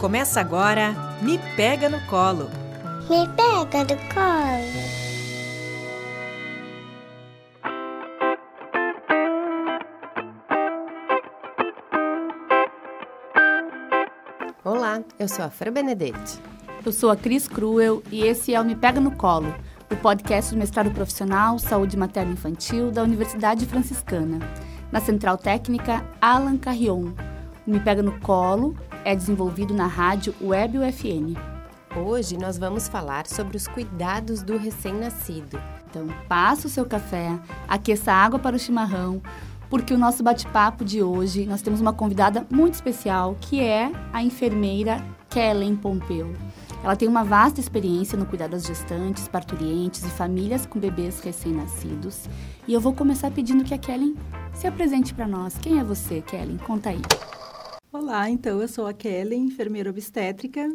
Começa agora Me Pega no Colo. Me pega do colo. Olá, eu sou a Fran Benedetti. Eu sou a Cris Cruel e esse é o Me Pega no Colo, o podcast do mestrado profissional Saúde Materno Infantil da Universidade Franciscana. Na central técnica, Alan Carrion. O Me Pega no Colo é desenvolvido na rádio Web UFN. Hoje nós vamos falar sobre os cuidados do recém-nascido. Então, passa o seu café, aqueça a água para o chimarrão, porque o nosso bate-papo de hoje nós temos uma convidada muito especial, que é a enfermeira Kellen Pompeu. Ela tem uma vasta experiência no cuidado das gestantes, parturientes e famílias com bebês recém-nascidos. E eu vou começar pedindo que a Kellen se apresente para nós. Quem é você, Kellen? Conta aí. Olá, então eu sou a Kellen, enfermeira obstétrica,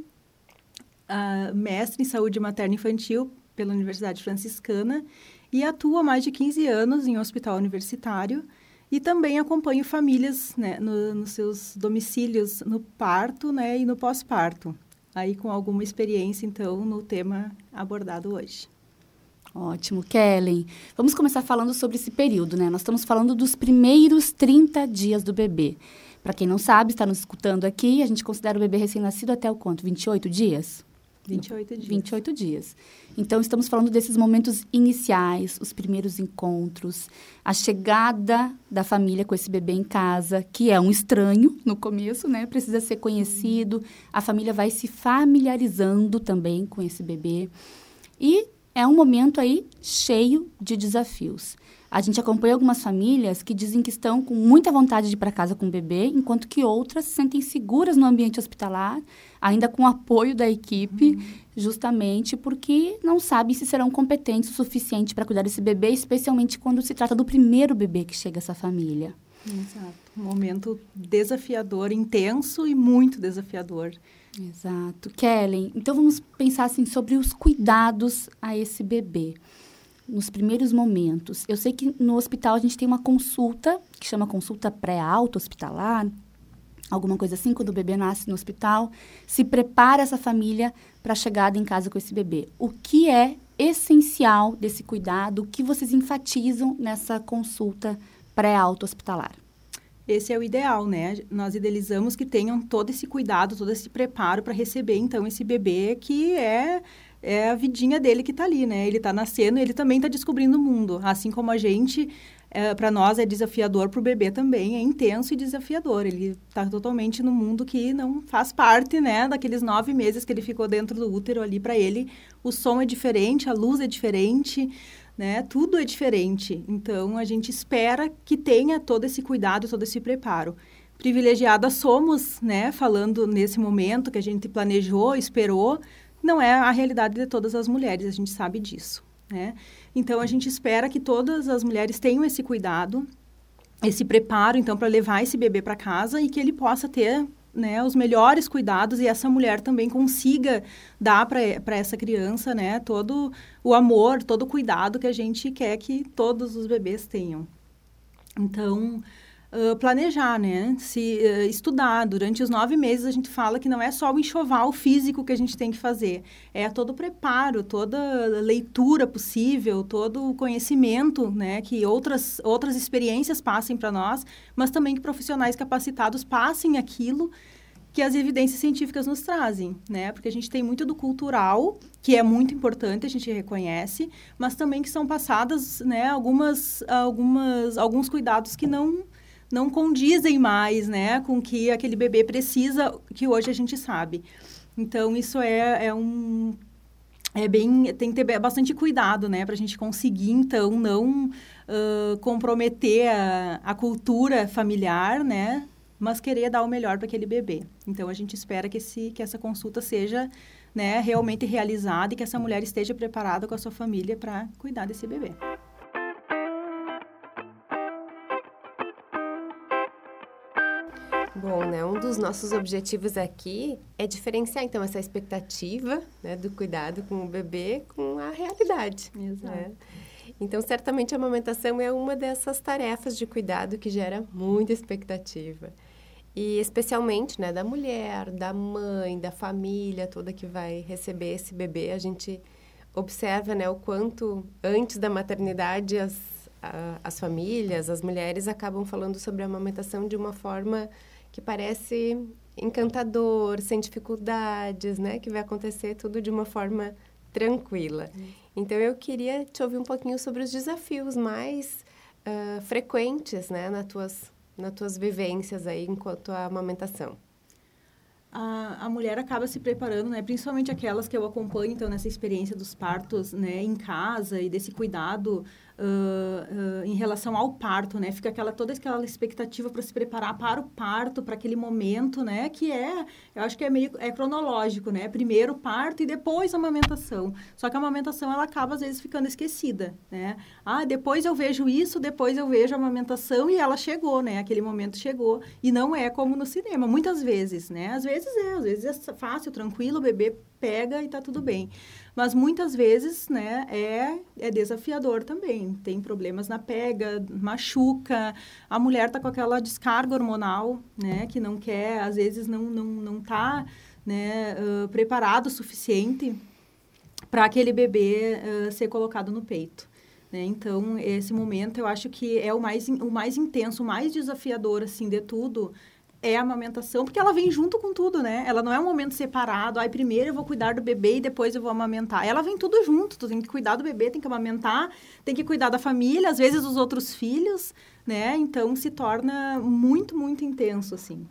mestre em saúde materna infantil pela Universidade Franciscana e atuo há mais de 15 anos em um hospital universitário e também acompanho famílias né, no, nos seus domicílios no parto né, e no pós-parto. Aí com alguma experiência, então, no tema abordado hoje. Ótimo, Kellen. Vamos começar falando sobre esse período, né? Nós estamos falando dos primeiros 30 dias do bebê. Para quem não sabe, está nos escutando aqui, a gente considera o bebê recém-nascido até o quanto? 28 dias? 28 dias. 28 dias. Então, estamos falando desses momentos iniciais, os primeiros encontros, a chegada da família com esse bebê em casa, que é um estranho no começo, né? Precisa ser conhecido. A família vai se familiarizando também com esse bebê. E é um momento aí cheio de desafios. A gente acompanha algumas famílias que dizem que estão com muita vontade de ir para casa com o bebê, enquanto que outras se sentem seguras no ambiente hospitalar, ainda com o apoio da equipe, uhum. justamente porque não sabem se serão competentes o suficiente para cuidar desse bebê, especialmente quando se trata do primeiro bebê que chega a essa família. Exato. Um momento desafiador, intenso e muito desafiador. Exato. Kellen, então vamos pensar assim sobre os cuidados a esse bebê nos primeiros momentos. Eu sei que no hospital a gente tem uma consulta, que chama consulta pré-alto hospitalar, alguma coisa assim, quando o bebê nasce no hospital, se prepara essa família para a chegada em casa com esse bebê. O que é essencial desse cuidado? O que vocês enfatizam nessa consulta pré-alto hospitalar? Esse é o ideal, né? Nós idealizamos que tenham todo esse cuidado, todo esse preparo para receber, então, esse bebê que é é a vidinha dele que está ali, né? Ele está nascendo e ele também está descobrindo o mundo. Assim como a gente, é, para nós é desafiador, para o bebê também é intenso e desafiador. Ele está totalmente no mundo que não faz parte, né? Daqueles nove meses que ele ficou dentro do útero ali, para ele o som é diferente, a luz é diferente, né? Tudo é diferente. Então, a gente espera que tenha todo esse cuidado, todo esse preparo privilegiadas somos, né, falando nesse momento que a gente planejou, esperou, não é a realidade de todas as mulheres, a gente sabe disso, né? Então, a gente espera que todas as mulheres tenham esse cuidado, esse preparo, então, para levar esse bebê para casa e que ele possa ter né, os melhores cuidados e essa mulher também consiga dar para essa criança né, todo o amor, todo o cuidado que a gente quer que todos os bebês tenham. Então, planejar, né? Se uh, estudar. Durante os nove meses a gente fala que não é só o enxoval físico que a gente tem que fazer, é todo o preparo, toda leitura possível, todo o conhecimento, né? Que outras outras experiências passem para nós, mas também que profissionais capacitados passem aquilo que as evidências científicas nos trazem, né? Porque a gente tem muito do cultural, que é muito importante, a gente reconhece, mas também que são passadas, né, algumas, algumas, alguns cuidados que não não condizem mais, né, com que aquele bebê precisa, que hoje a gente sabe. Então, isso é, é um... É bem... Tem que ter bastante cuidado, né, para a gente conseguir, então, não uh, comprometer a, a cultura familiar, né, mas querer dar o melhor para aquele bebê. Então, a gente espera que, esse, que essa consulta seja né, realmente realizada e que essa mulher esteja preparada com a sua família para cuidar desse bebê. Bom, né? Um dos nossos objetivos aqui é diferenciar, então, essa expectativa né, do cuidado com o bebê com a realidade. Exato. Né? Então, certamente a amamentação é uma dessas tarefas de cuidado que gera muita expectativa. E especialmente, né, da mulher, da mãe, da família toda que vai receber esse bebê, a gente observa, né, o quanto antes da maternidade as, a, as famílias, as mulheres acabam falando sobre a amamentação de uma forma que parece encantador, sem dificuldades, né, que vai acontecer tudo de uma forma tranquila. Então, eu queria te ouvir um pouquinho sobre os desafios mais uh, frequentes, né, nas tuas, nas tuas vivências aí enquanto a amamentação. A, a mulher acaba se preparando, né, principalmente aquelas que eu acompanho, então, nessa experiência dos partos, né, em casa e desse cuidado uh, uh, em relação ao parto, né? Fica aquela toda aquela expectativa para se preparar para o parto, para aquele momento, né? Que é, eu acho que é meio é cronológico, né? Primeiro o parto e depois a amamentação. Só que a amamentação ela acaba às vezes ficando esquecida, né? Ah, depois eu vejo isso, depois eu vejo a amamentação e ela chegou, né? Aquele momento chegou e não é como no cinema, muitas vezes, né? Às vezes é, às vezes é fácil, tranquilo, o bebê pega e tá tudo bem. Mas muitas vezes, né, é, é desafiador também. Tem problemas na pega, machuca. A mulher tá com aquela descarga hormonal, né, que não quer, às vezes não, não, não tá, né, uh, preparado o suficiente para aquele bebê uh, ser colocado no peito. Né? Então, esse momento eu acho que é o mais, o mais intenso, o mais desafiador, assim, de tudo, é a amamentação, porque ela vem junto com tudo, né? Ela não é um momento separado. Aí primeiro eu vou cuidar do bebê e depois eu vou amamentar. Ela vem tudo junto. Tu tem que cuidar do bebê, tem que amamentar, tem que cuidar da família, às vezes dos outros filhos, né? Então se torna muito, muito intenso, assim.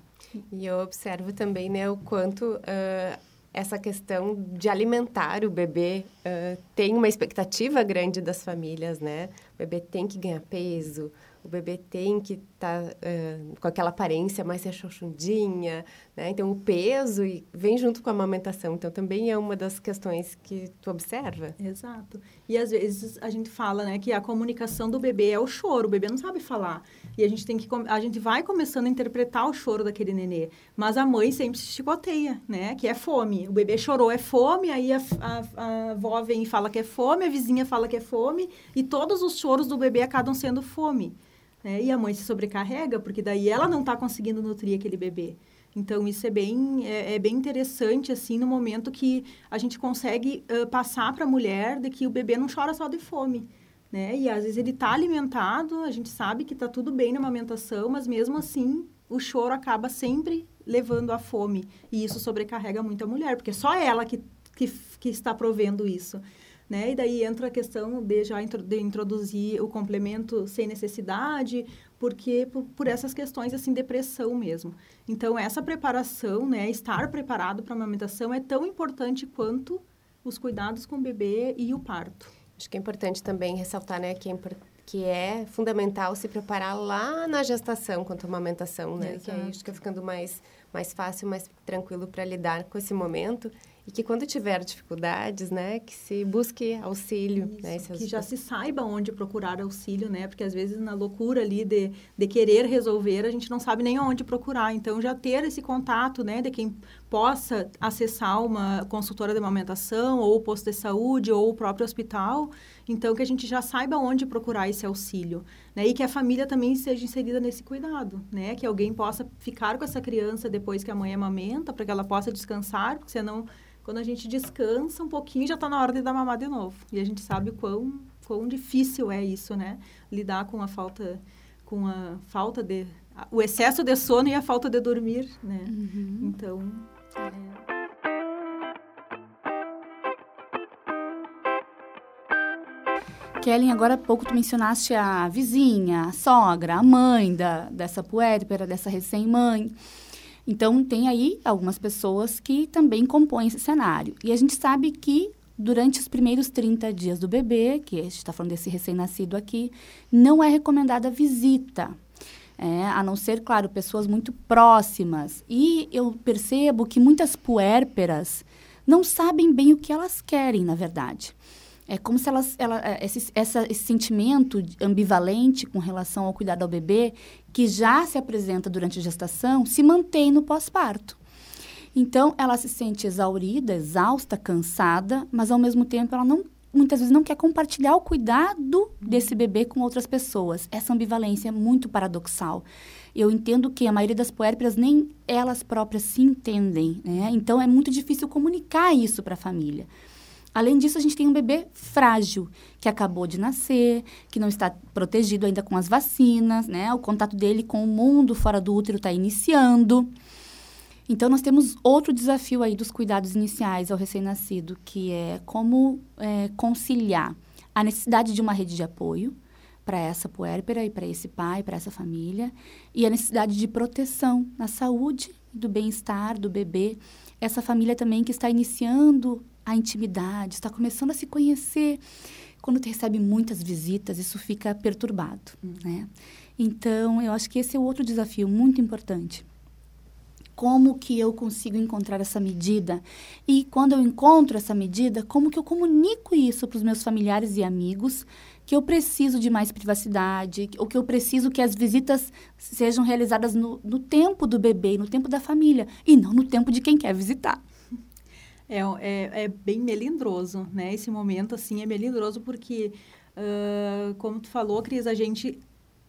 E eu observo também, né, o quanto uh, essa questão de alimentar o bebê uh, tem uma expectativa grande das famílias, né? O bebê tem que ganhar peso, o bebê tem que estar tá, com aquela aparência mais rechonchudinha, né? Então, o peso vem junto com a amamentação. Então, também é uma das questões que tu observa. Exato. E, às vezes, a gente fala, né, que a comunicação do bebê é o choro. O bebê não sabe falar. E a gente tem que... A gente vai começando a interpretar o choro daquele nenê. Mas a mãe sempre se chicoteia, né? Que é fome. O bebê chorou, é fome. Aí, a, a, a avó vem e fala que é fome. A vizinha fala que é fome. E todos os choros do bebê acabam sendo fome. Né? E a mãe se sobrecarrega, porque daí ela não está conseguindo nutrir aquele bebê. Então, isso é bem, é, é, bem interessante, assim, no momento que a gente consegue uh, passar para a mulher de que o bebê não chora só de fome, né? E, às vezes, ele está alimentado, a gente sabe que está tudo bem na amamentação, mas, mesmo assim, o choro acaba sempre levando à fome. E isso sobrecarrega muito a mulher, porque é só ela que, que, que está provendo isso né? E daí entra a questão de já de introduzir o complemento sem necessidade, porque por, por, essas questões assim depressão mesmo. Então essa preparação, né, estar preparado para a amamentação é tão importante quanto os cuidados com o bebê e o parto. Acho que é importante também ressaltar, né, que é, que é fundamental se preparar lá na gestação quanto à amamentação, né? Exato. Que aí é ficando mais mais fácil, mais tranquilo para lidar com esse momento. E que quando tiver dificuldades, né, que se busque auxílio, Isso, né, que já se saiba onde procurar auxílio, né, porque às vezes na loucura ali de, de querer resolver, a gente não sabe nem onde procurar, então já ter esse contato, né, de quem possa acessar uma consultora de amamentação ou o posto de saúde ou o próprio hospital, então que a gente já saiba onde procurar esse auxílio, né, e que a família também seja inserida nesse cuidado, né, que alguém possa ficar com essa criança depois que a mãe amamenta, para que ela possa descansar, porque senão quando a gente descansa um pouquinho, já está na hora de dar mamar de novo. E a gente sabe o quão, quão difícil é isso, né? Lidar com a falta, com a falta de... O excesso de sono e a falta de dormir, né? Uhum. Então... É... Kellen, agora há pouco tu mencionaste a vizinha, a sogra, a mãe da, dessa puérpera, dessa recém-mãe. Então, tem aí algumas pessoas que também compõem esse cenário. E a gente sabe que durante os primeiros 30 dias do bebê, que a gente está falando desse recém-nascido aqui, não é recomendada visita. É, a não ser, claro, pessoas muito próximas. E eu percebo que muitas puérperas não sabem bem o que elas querem, na verdade. É como se elas, ela, é, esse, essa, esse sentimento ambivalente com relação ao cuidado ao bebê, que já se apresenta durante a gestação, se mantém no pós-parto. Então, ela se sente exaurida, exausta, cansada, mas ao mesmo tempo ela não muitas vezes não quer compartilhar o cuidado desse bebê com outras pessoas. Essa ambivalência é muito paradoxal. Eu entendo que a maioria das puérperas nem elas próprias se entendem, né? Então é muito difícil comunicar isso para a família. Além disso, a gente tem um bebê frágil, que acabou de nascer, que não está protegido ainda com as vacinas, né? O contato dele com o mundo fora do útero está iniciando. Então, nós temos outro desafio aí dos cuidados iniciais ao recém-nascido, que é como é, conciliar a necessidade de uma rede de apoio para essa puérpera e para esse pai, para essa família, e a necessidade de proteção na saúde do bem-estar do bebê. Essa família também que está iniciando a intimidade, está começando a se conhecer. Quando recebe muitas visitas, isso fica perturbado, hum. né? Então, eu acho que esse é outro desafio muito importante. Como que eu consigo encontrar essa medida? E quando eu encontro essa medida, como que eu comunico isso para os meus familiares e amigos? Que eu preciso de mais privacidade, ou que eu preciso que as visitas sejam realizadas no, no tempo do bebê, no tempo da família, e não no tempo de quem quer visitar. É, é, é bem melindroso, né? Esse momento, assim, é melindroso porque, uh, como tu falou, Cris, a gente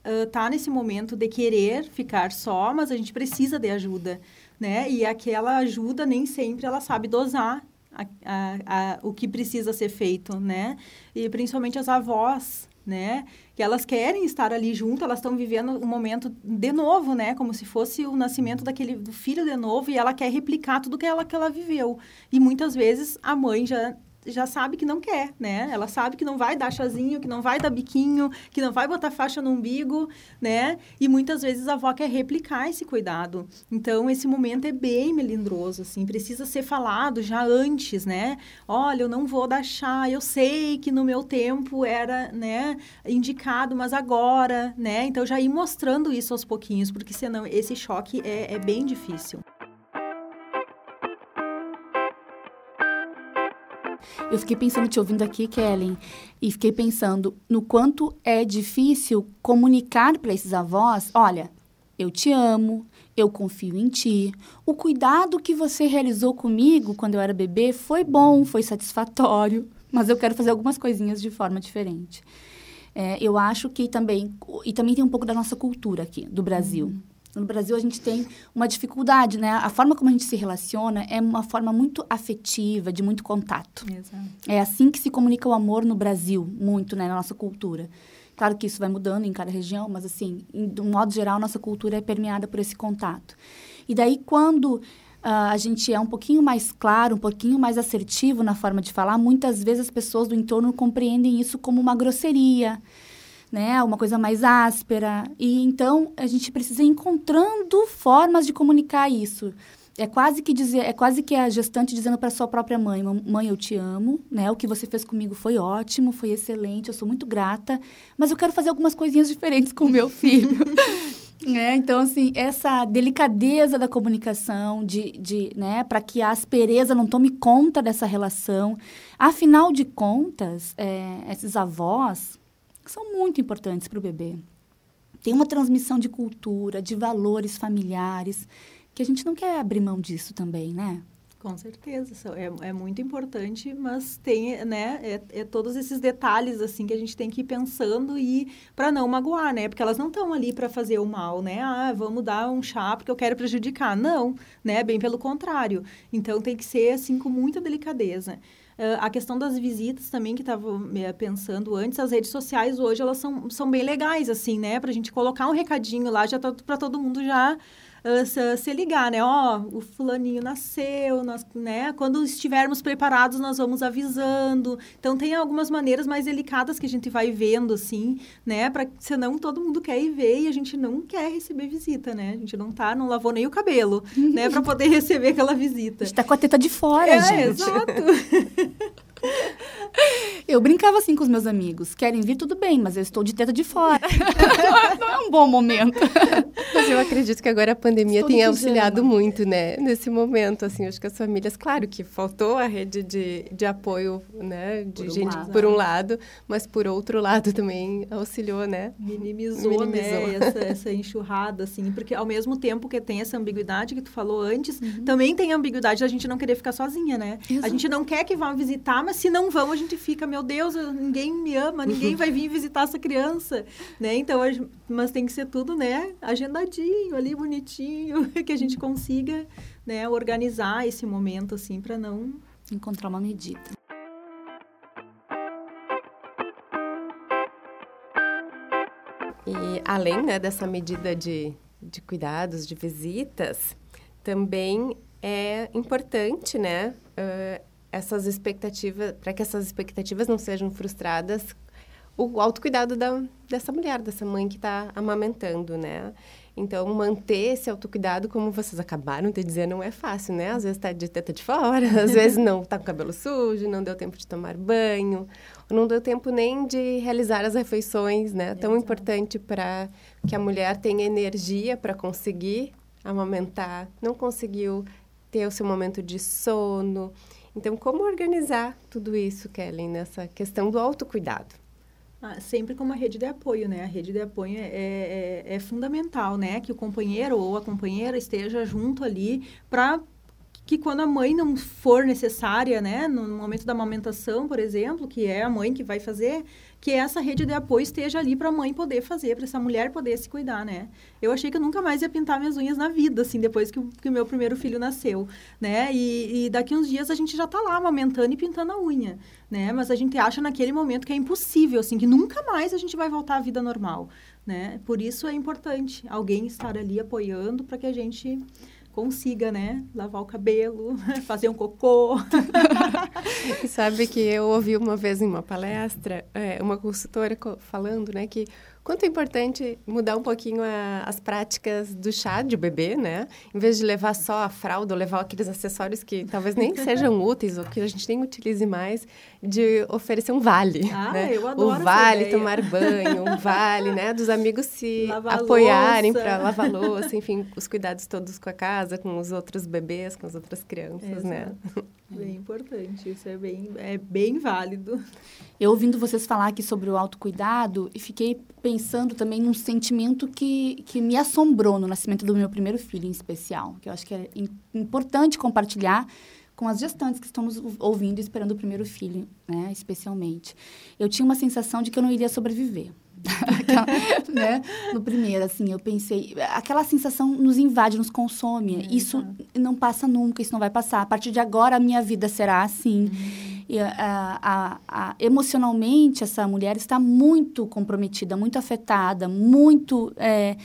uh, tá nesse momento de querer ficar só, mas a gente precisa de ajuda, né? E aquela ajuda nem sempre ela sabe dosar a, a, a, o que precisa ser feito, né? E principalmente as avós, né? Que elas querem estar ali junto, elas estão vivendo um momento de novo, né? Como se fosse o nascimento daquele do filho de novo e ela quer replicar tudo que ela que ela viveu. E muitas vezes a mãe já já sabe que não quer, né? Ela sabe que não vai dar chazinho, que não vai dar biquinho, que não vai botar faixa no umbigo, né? E muitas vezes a avó quer replicar esse cuidado. Então, esse momento é bem melindroso, assim, precisa ser falado já antes, né? Olha, eu não vou dar chá, eu sei que no meu tempo era, né, indicado, mas agora, né? Então, já ir mostrando isso aos pouquinhos, porque senão esse choque é, é bem difícil. Eu fiquei pensando, te ouvindo aqui, Kellen, e fiquei pensando no quanto é difícil comunicar para esses avós: olha, eu te amo, eu confio em ti. O cuidado que você realizou comigo quando eu era bebê foi bom, foi satisfatório, mas eu quero fazer algumas coisinhas de forma diferente. É, eu acho que também, e também tem um pouco da nossa cultura aqui, do Brasil. Uhum. No Brasil, a gente tem uma dificuldade, né? A forma como a gente se relaciona é uma forma muito afetiva, de muito contato. Exato. É assim que se comunica o amor no Brasil, muito, né? Na nossa cultura. Claro que isso vai mudando em cada região, mas, assim, de um modo geral, nossa cultura é permeada por esse contato. E daí, quando uh, a gente é um pouquinho mais claro, um pouquinho mais assertivo na forma de falar, muitas vezes as pessoas do entorno compreendem isso como uma grosseria, né? Uma coisa mais áspera. E então a gente precisa ir encontrando formas de comunicar isso. É quase que dizer, é quase que a gestante dizendo para sua própria mãe, mãe, eu te amo, né? O que você fez comigo foi ótimo, foi excelente, eu sou muito grata, mas eu quero fazer algumas coisinhas diferentes com o meu filho. É, então, assim, essa delicadeza da comunicação, de, de né, para que a aspereza não tome conta dessa relação. Afinal de contas, é, esses avós, são muito importantes para o bebê. Tem uma transmissão de cultura, de valores familiares, que a gente não quer abrir mão disso também, né? Com certeza, é, é muito importante, mas tem, né, é, é, todos esses detalhes, assim, que a gente tem que ir pensando e para não magoar, né, porque elas não estão ali para fazer o mal, né, ah, vamos dar um chá porque eu quero prejudicar, não, né, bem pelo contrário, então tem que ser, assim, com muita delicadeza. Uh, a questão das visitas também, que estava pensando antes, as redes sociais hoje, elas são, são bem legais, assim, né? Para a gente colocar um recadinho lá, já tá para todo mundo já uh, se, ligar, né? Ó, oh, o fulaninho nasceu, nós, né? Quando estivermos preparados, nós vamos avisando. Então, tem algumas maneiras mais delicadas que a gente vai vendo, assim, né? Para senão todo mundo quer ir ver e a gente não quer receber visita, né? A gente não tá, não lavou nem o cabelo, né? Para poder receber aquela visita. A gente tá com a teta de fora, é, gente. Exato. Eu brincava assim com os meus amigos. Querem vir, tudo bem, mas eu estou de teta de fora. não é um bom momento. Mas eu acredito que agora a pandemia estou tenha auxiliado muito, né? Nesse momento, assim, acho que as famílias, claro que faltou a rede de, de apoio, né? De por gente, um por um lado, mas por outro lado também auxiliou, né? Minimizou, Minimizou. né? Essa, essa enxurrada, assim, porque ao mesmo tempo que tem essa ambiguidade que tu falou antes, uhum. também tem a ambiguidade da gente não querer ficar sozinha, né? Exato. A gente não quer que vão visitar, mas se não vão, a gente fica, meu meu Deus, ninguém me ama, ninguém vai vir visitar essa criança, né? Então, mas tem que ser tudo, né, agendadinho, ali bonitinho, que a gente consiga, né, organizar esse momento assim para não encontrar uma medida. E além né, dessa medida de, de cuidados, de visitas, também é importante, né, uh, essas expectativas, para que essas expectativas não sejam frustradas, o autocuidado da, dessa mulher, dessa mãe que está amamentando, né? Então, manter esse autocuidado, como vocês acabaram de dizer, não é fácil, né? Às vezes está de teta de fora, às vezes não está com o cabelo sujo, não deu tempo de tomar banho, não deu tempo nem de realizar as refeições, né? Tão importante para que a mulher tenha energia para conseguir amamentar, não conseguiu ter o seu momento de sono. Então, como organizar tudo isso, Kelly, nessa questão do autocuidado? Ah, sempre com uma rede de apoio, né? A rede de apoio é, é, é fundamental, né? Que o companheiro ou a companheira esteja junto ali para que quando a mãe não for necessária, né? No momento da amamentação, por exemplo, que é a mãe que vai fazer, que essa rede de apoio esteja ali para a mãe poder fazer, para essa mulher poder se cuidar, né? Eu achei que eu nunca mais ia pintar minhas unhas na vida, assim, depois que, que o meu primeiro filho nasceu, né? E, e daqui uns dias a gente já está lá amamentando e pintando a unha, né? Mas a gente acha naquele momento que é impossível, assim, que nunca mais a gente vai voltar à vida normal, né? Por isso é importante alguém estar ali apoiando para que a gente consiga, né, lavar o cabelo, fazer um cocô. Sabe que eu ouvi uma vez em uma palestra, é, uma consultora falando, né, que quanto é importante mudar um pouquinho a, as práticas do chá de bebê, né? Em vez de levar só a fralda ou levar aqueles acessórios que talvez nem sejam úteis ou que a gente nem utilize mais, de oferecer um vale. Ah, né? eu adoro O vale tomar banho, um vale, né? Dos amigos se lavar apoiarem para lavar louça, enfim, os cuidados todos com a casa, com os outros bebês, com as outras crianças, né? Exato. né? Bem importante, isso é bem, é bem válido. Eu ouvindo vocês falar aqui sobre o autocuidado, e fiquei pensando também num sentimento que, que me assombrou no nascimento do meu primeiro filho, em especial, que eu acho que é importante compartilhar com as gestantes que estão nos ouvindo esperando o primeiro filho, né, especialmente. Eu tinha uma sensação de que eu não iria sobreviver. Aquela, né? No primeiro, assim, eu pensei, aquela sensação nos invade, nos consome. É, isso não passa nunca, isso não vai passar. A partir de agora, a minha vida será assim. Uhum. E, a, a, a, emocionalmente, essa mulher está muito comprometida, muito afetada, muito é,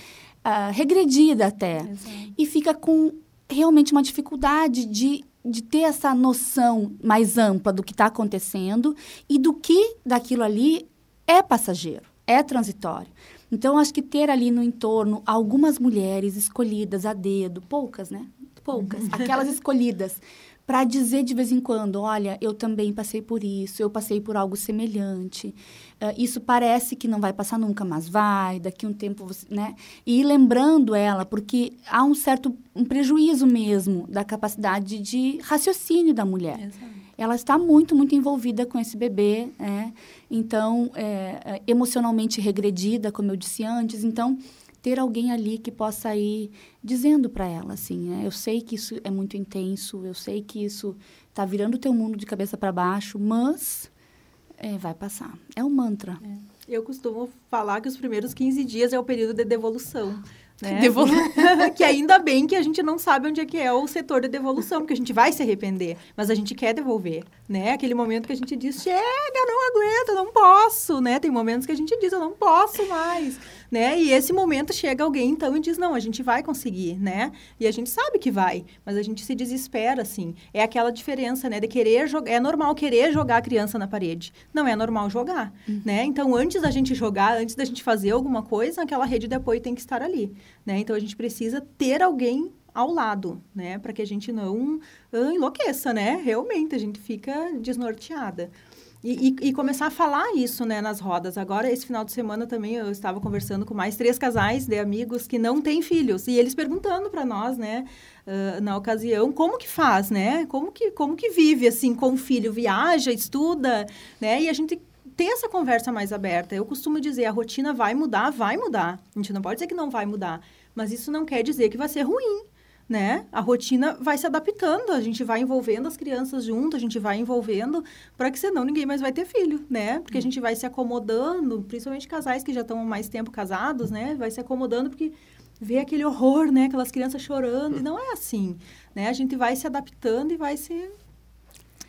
regredida até. Exato. E fica com realmente uma dificuldade de de ter essa noção mais ampla do que está acontecendo e do que daquilo ali é passageiro é transitório. Então, acho que ter ali no entorno algumas mulheres escolhidas a dedo, poucas, né? Poucas, uhum. aquelas escolhidas, para dizer de vez em quando: olha, eu também passei por isso, eu passei por algo semelhante. Uh, isso parece que não vai passar nunca, mas vai, daqui um tempo, você, né? E ir lembrando ela, porque há um certo um prejuízo mesmo da capacidade de raciocínio da mulher. Exato ela está muito, muito envolvida com esse bebê, né? Então, é, é, emocionalmente regredida, como eu disse antes. Então, ter alguém ali que possa ir dizendo para ela, assim, né? Eu sei que isso é muito intenso, eu sei que isso está virando o teu mundo de cabeça para baixo, mas é, vai passar. É um mantra. É. Eu costumo falar que os primeiros 15 dias é o período de devolução. Né? Que ainda bem que a gente não sabe onde é que é o setor de devolução, porque a gente vai se arrepender, mas a gente quer devolver, né? Aquele momento que a gente diz, chega, não aguento, não posso, né? Tem momentos que a gente diz, eu não posso mais, né? E esse momento chega alguém, então, e diz, não, a gente vai conseguir, né? E a gente sabe que vai, mas a gente se desespera, assim. É aquela diferença, né? De querer jogar, é normal querer jogar a criança na parede, não é normal jogar, uhum. né? Então, antes da gente jogar, antes da gente fazer alguma coisa, aquela rede de apoio tem que estar ali, né? Então a gente precisa ter alguém ao lado, né, para que a gente não uh, enlouqueça, né? Realmente a gente fica desnorteada. E, e, e, começar a falar isso, né, nas rodas. Agora, esse final de semana também eu estava conversando com mais três casais de amigos que não têm filhos. E eles perguntando para nós, né, uh, na ocasião, como que faz, né? Como que, como que vive, assim, com o filho? Viaja, estuda, né? E a gente ter essa conversa mais aberta. Eu costumo dizer, a rotina vai mudar, vai mudar. A gente não pode dizer que não vai mudar, mas isso não quer dizer que vai ser ruim. Né? A rotina vai se adaptando, a gente vai envolvendo as crianças junto, a gente vai envolvendo, para que senão ninguém mais vai ter filho, né? Porque a gente vai se acomodando, principalmente casais que já estão mais tempo casados, né? Vai se acomodando porque vê aquele horror, né? Aquelas crianças chorando, e não é assim, né? A gente vai se adaptando e vai se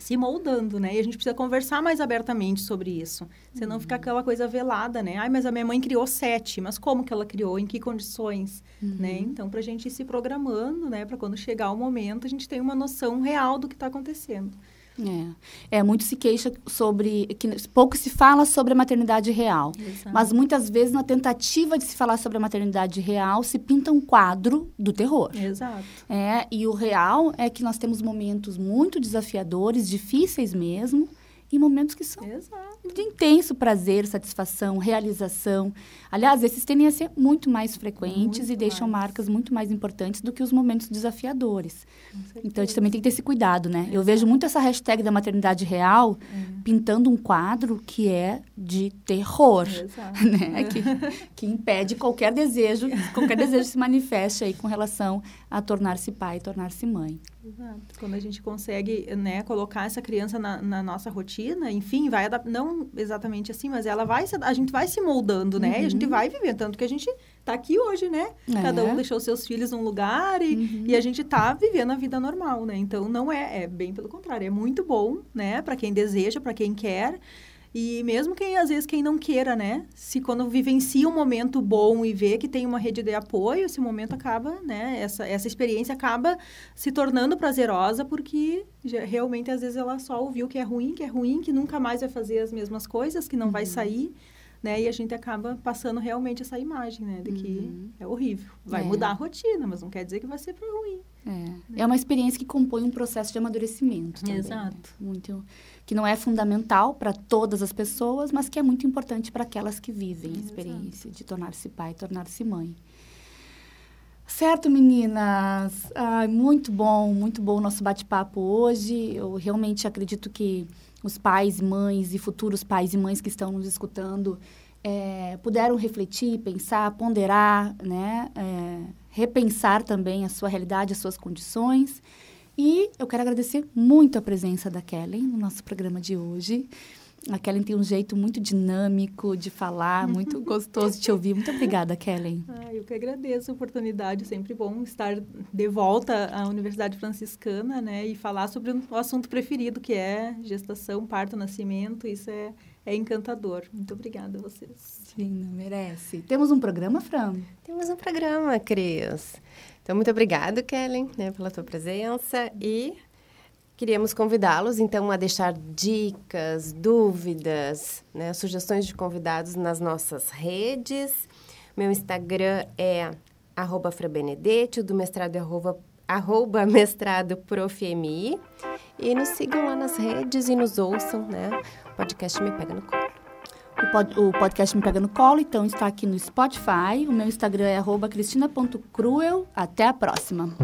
se moldando, né? E a gente precisa conversar mais abertamente sobre isso. Senão uhum. fica aquela coisa velada, né? Ai, mas a minha mãe criou sete. Mas como que ela criou? Em que condições? Uhum. Né? Então, para a gente ir se programando, né? Para quando chegar o momento, a gente tem uma noção real do que está acontecendo. É. é, muito se queixa sobre. que pouco se fala sobre a maternidade real. Exato. Mas muitas vezes, na tentativa de se falar sobre a maternidade real, se pinta um quadro do terror. Exato. É, e o real é que nós temos momentos muito desafiadores, difíceis mesmo, e momentos que são Exato. De intenso prazer, satisfação, realização. Aliás, esses tendem a ser muito mais frequentes muito e deixam mais. marcas muito mais importantes do que os momentos desafiadores. Então, a gente também tem que ter esse cuidado, né? Exato. Eu vejo muito essa hashtag da maternidade real é. pintando um quadro que é de terror, né? Que, que impede qualquer desejo, qualquer desejo se manifeste aí com relação a tornar-se pai, tornar-se mãe. Exato. Quando a gente consegue, né, colocar essa criança na, na nossa rotina, enfim, vai não exatamente assim, mas ela vai, a gente vai se moldando, né? Uhum. E a gente uhum. vai vivendo, tanto que a gente tá aqui hoje, né? É. Cada um deixou seus filhos num lugar e, uhum. e a gente tá vivendo a vida normal, né? Então, não é, é bem pelo contrário, é muito bom, né? Para quem deseja, para quem quer, e mesmo quem, às vezes, quem não queira, né? Se quando vivencia um momento bom e vê que tem uma rede de apoio, esse momento acaba, né? Essa, essa experiência acaba se tornando prazerosa porque já, realmente, às vezes, ela só ouviu que é ruim, que é ruim, que nunca mais vai fazer as mesmas coisas, que não uhum. vai sair né? E a gente acaba passando realmente essa imagem, né? De que uhum. é horrível. Vai é. mudar a rotina, mas não quer dizer que vai ser para ruim. É. Né? é uma experiência que compõe um processo de amadurecimento também. Né? Exato. Né? Muito, que não é fundamental para todas as pessoas, mas que é muito importante para aquelas que vivem a experiência de tornar-se pai, tornar-se mãe. Certo, meninas? Ai, muito bom, muito bom o nosso bate-papo hoje. Eu realmente acredito que os pais, mães e futuros pais e mães que estão nos escutando é, puderam refletir, pensar, ponderar, né? É, repensar também a sua realidade, as suas condições. E eu quero agradecer muito a presença da Kellen no nosso programa de hoje. A Kellen tem um jeito muito dinâmico de falar, muito gostoso de te ouvir. Muito obrigada, Kellen. Ah, eu que agradeço a oportunidade. Sempre bom estar de volta à Universidade Franciscana, né? E falar sobre o assunto preferido, que é gestação, parto, nascimento. Isso é, é encantador. Muito obrigada a vocês. Sim, merece. Temos um programa, Fran? Temos um programa, Cris. Então, muito obrigada, Kellen, né, pela tua presença. E Queríamos convidá-los, então, a deixar dicas, dúvidas, né, sugestões de convidados nas nossas redes. Meu Instagram é arroba frabenedete, do mestrado é arroba, arroba mestrado profmi. E nos sigam lá nas redes e nos ouçam, né? O podcast Me Pega no Colo. O, pod, o podcast Me Pega no Colo, então, está aqui no Spotify. O meu Instagram é cristina.cruel. Até a próxima.